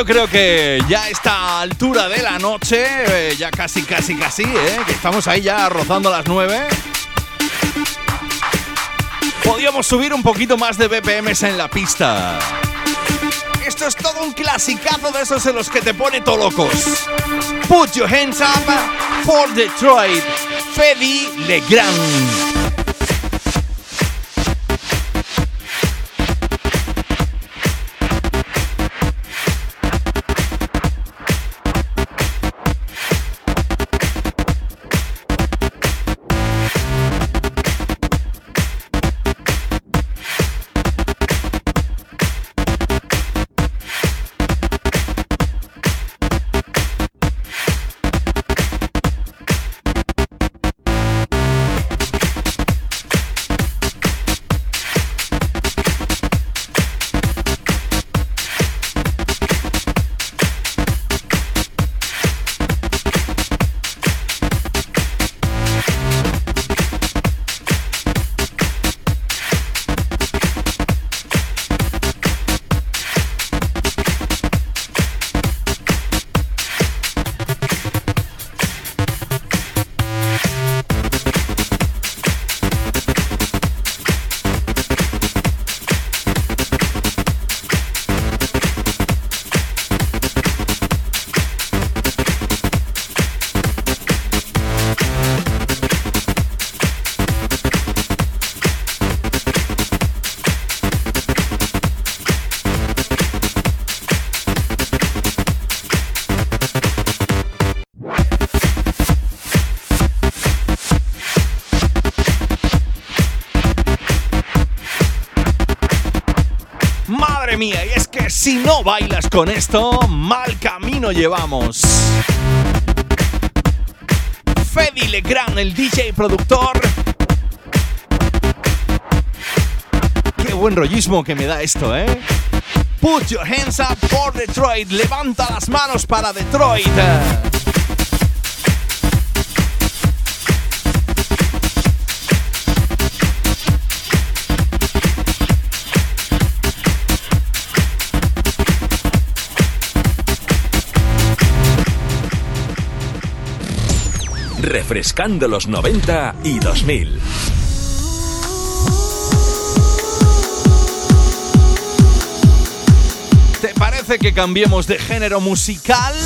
Yo creo que ya a esta altura de la noche, eh, ya casi, casi, casi, ¿eh? que estamos ahí ya rozando las 9. Podíamos subir un poquito más de BPMs en la pista. Esto es todo un clasicazo de esos en los que te pone todo locos. Put your hands up for Detroit. Fedi Legrand. Con esto, mal camino llevamos. Fedi Legrand, el DJ productor. Qué buen rollismo que me da esto, ¿eh? Put your hands up for Detroit. Levanta las manos para Detroit. Refrescando los 90 y 2000. ¿Te parece que cambiemos de género musical?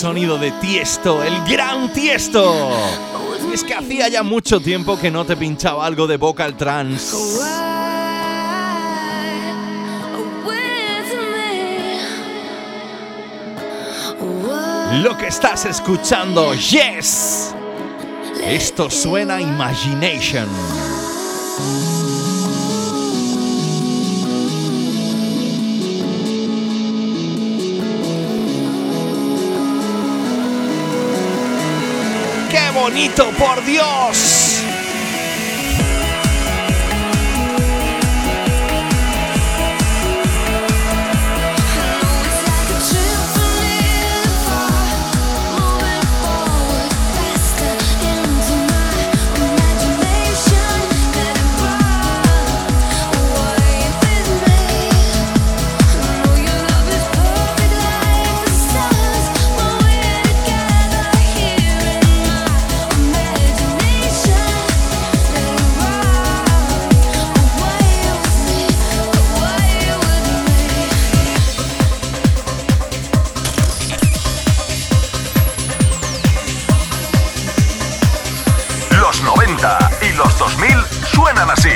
Sonido de Tiesto, el gran Tiesto. Es que hacía ya mucho tiempo que no te pinchaba algo de vocal trance. Lo que estás escuchando, yes. Esto suena Imagination. Bonito, por Dios! Los 90 y los 2000 suenan así.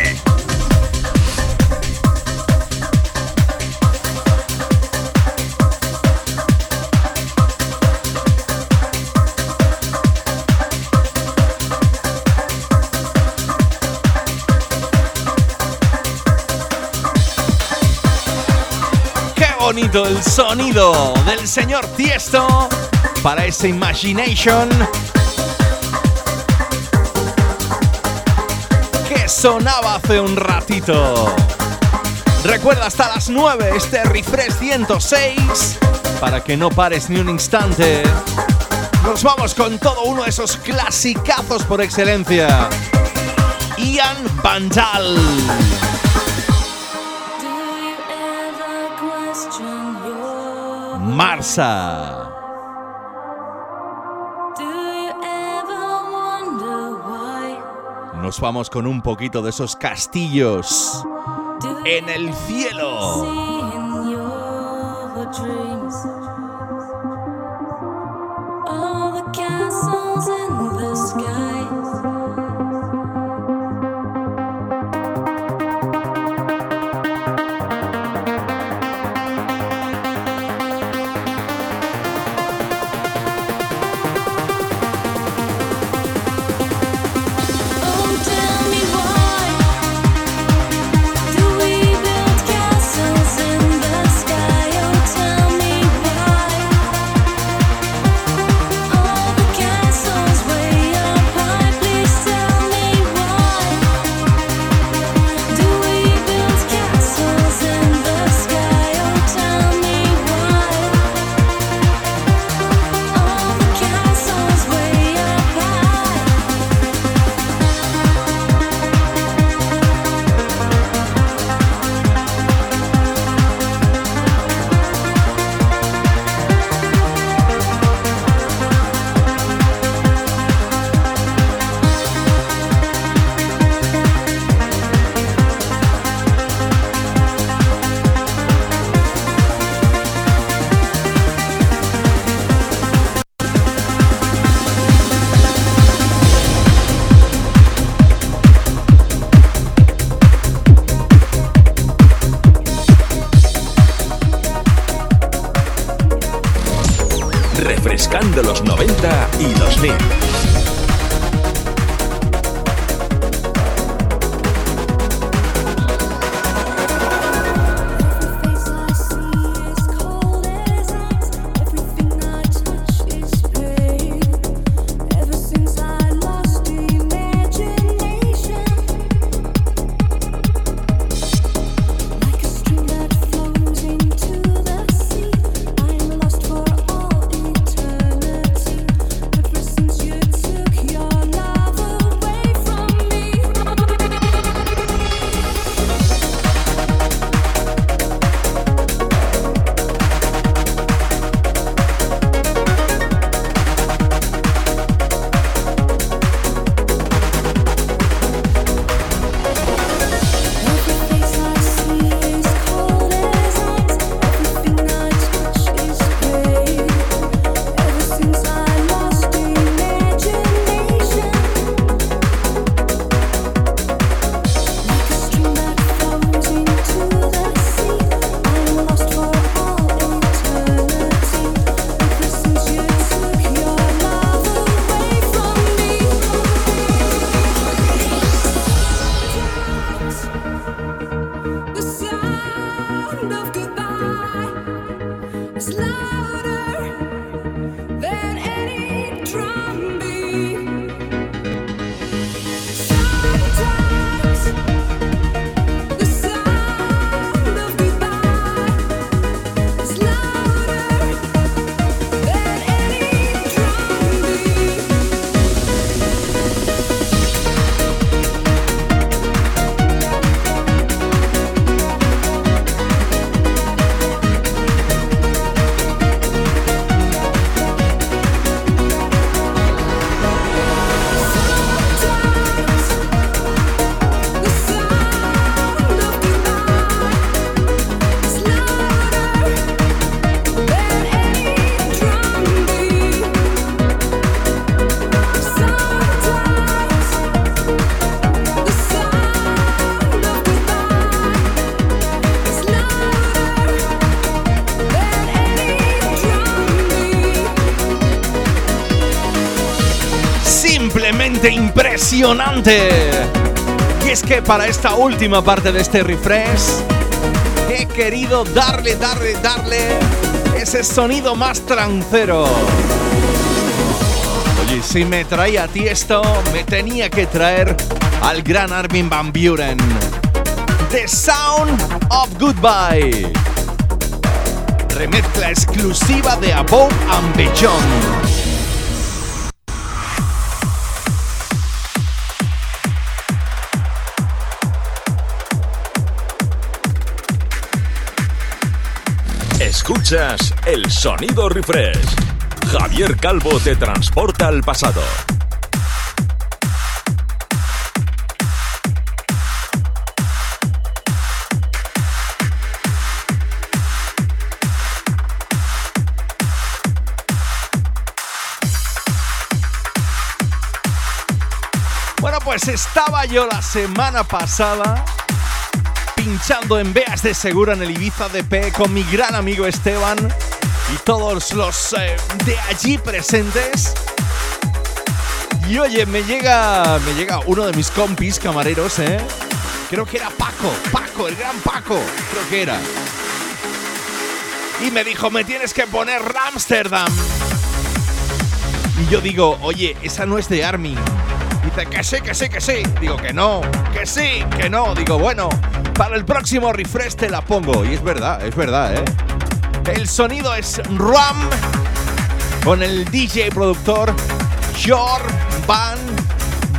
¡Qué bonito el sonido del señor Tiesto para ese Imagination! Sonaba hace un ratito. Recuerda hasta las 9 este refresh 106 para que no pares ni un instante. Nos vamos con todo uno de esos clasicazos por excelencia. Ian Vandal. Marsa. Nos vamos con un poquito de esos castillos en el cielo. Y es que para esta última parte de este refresh he querido darle, darle, darle ese sonido más trancero. Oye, si me traía a ti esto, me tenía que traer al gran Armin Van Buren. The Sound of Goodbye. Remezcla exclusiva de Above and Beyond. Escuchas el sonido refresh. Javier Calvo te transporta al pasado. Bueno, pues estaba yo la semana pasada pinchando en Beas de Segura en el Ibiza DP con mi gran amigo Esteban y todos los eh, de allí presentes. Y oye, me llega, me llega uno de mis compis camareros, ¿eh? Creo que era Paco, Paco, el gran Paco, creo que era. Y me dijo, me tienes que poner Ramsterdam. Y yo digo, oye, esa no es de Armin. Dice que sí, que sí, que sí. Digo que no, que sí, que no. Digo, bueno, para el próximo refresh te la pongo. Y es verdad, es verdad, ¿eh? El sonido es Ram con el DJ productor Jor Van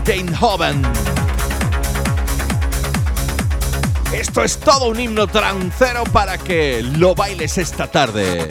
Denhoven. Esto es todo un himno trancero para que lo bailes esta tarde.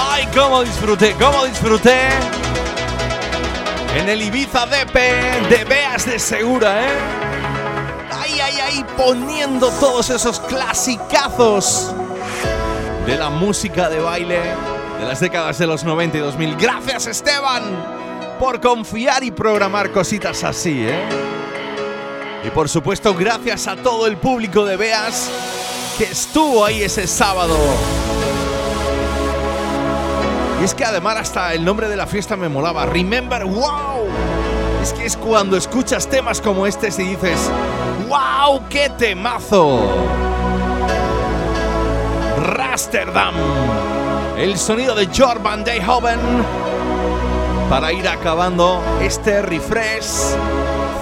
¡Ay, cómo disfruté, cómo disfruté! En el Ibiza DP de Beas de Segura, ¿eh? ¡Ay, ay, ay! Poniendo todos esos clasicazos de la música de baile de las décadas de los 90 y 2000. Gracias, Esteban, por confiar y programar cositas así, ¿eh? Y por supuesto, gracias a todo el público de Beas que estuvo ahí ese sábado. Y es que además hasta el nombre de la fiesta me molaba. Remember, wow. Es que es cuando escuchas temas como este y dices, wow, qué temazo. Rasterdam. El sonido de Jor van Dijkhoven para ir acabando este refresh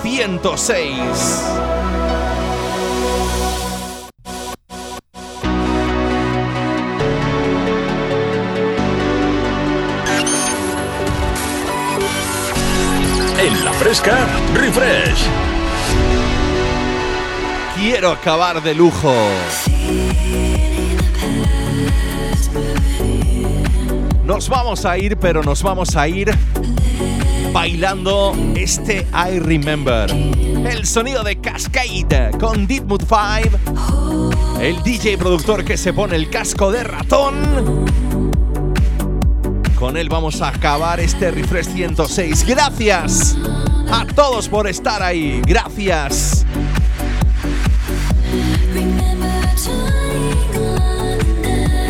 106. Refresh. Quiero acabar de lujo. Nos vamos a ir, pero nos vamos a ir bailando este I Remember. El sonido de Cascade con Deep Mood 5. El DJ productor que se pone el casco de ratón. Con él vamos a acabar este Refresh 106. Gracias a todos por estar ahí. Gracias.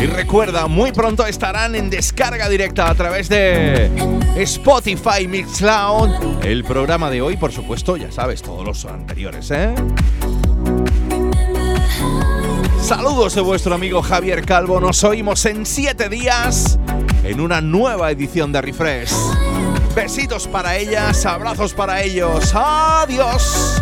Y recuerda, muy pronto estarán en descarga directa a través de Spotify Mixcloud. El programa de hoy, por supuesto, ya sabes, todos los anteriores, ¿eh? Saludos de vuestro amigo Javier Calvo. Nos oímos en siete días en una nueva edición de Refresh. Besitos para ellas, abrazos para ellos. Adiós.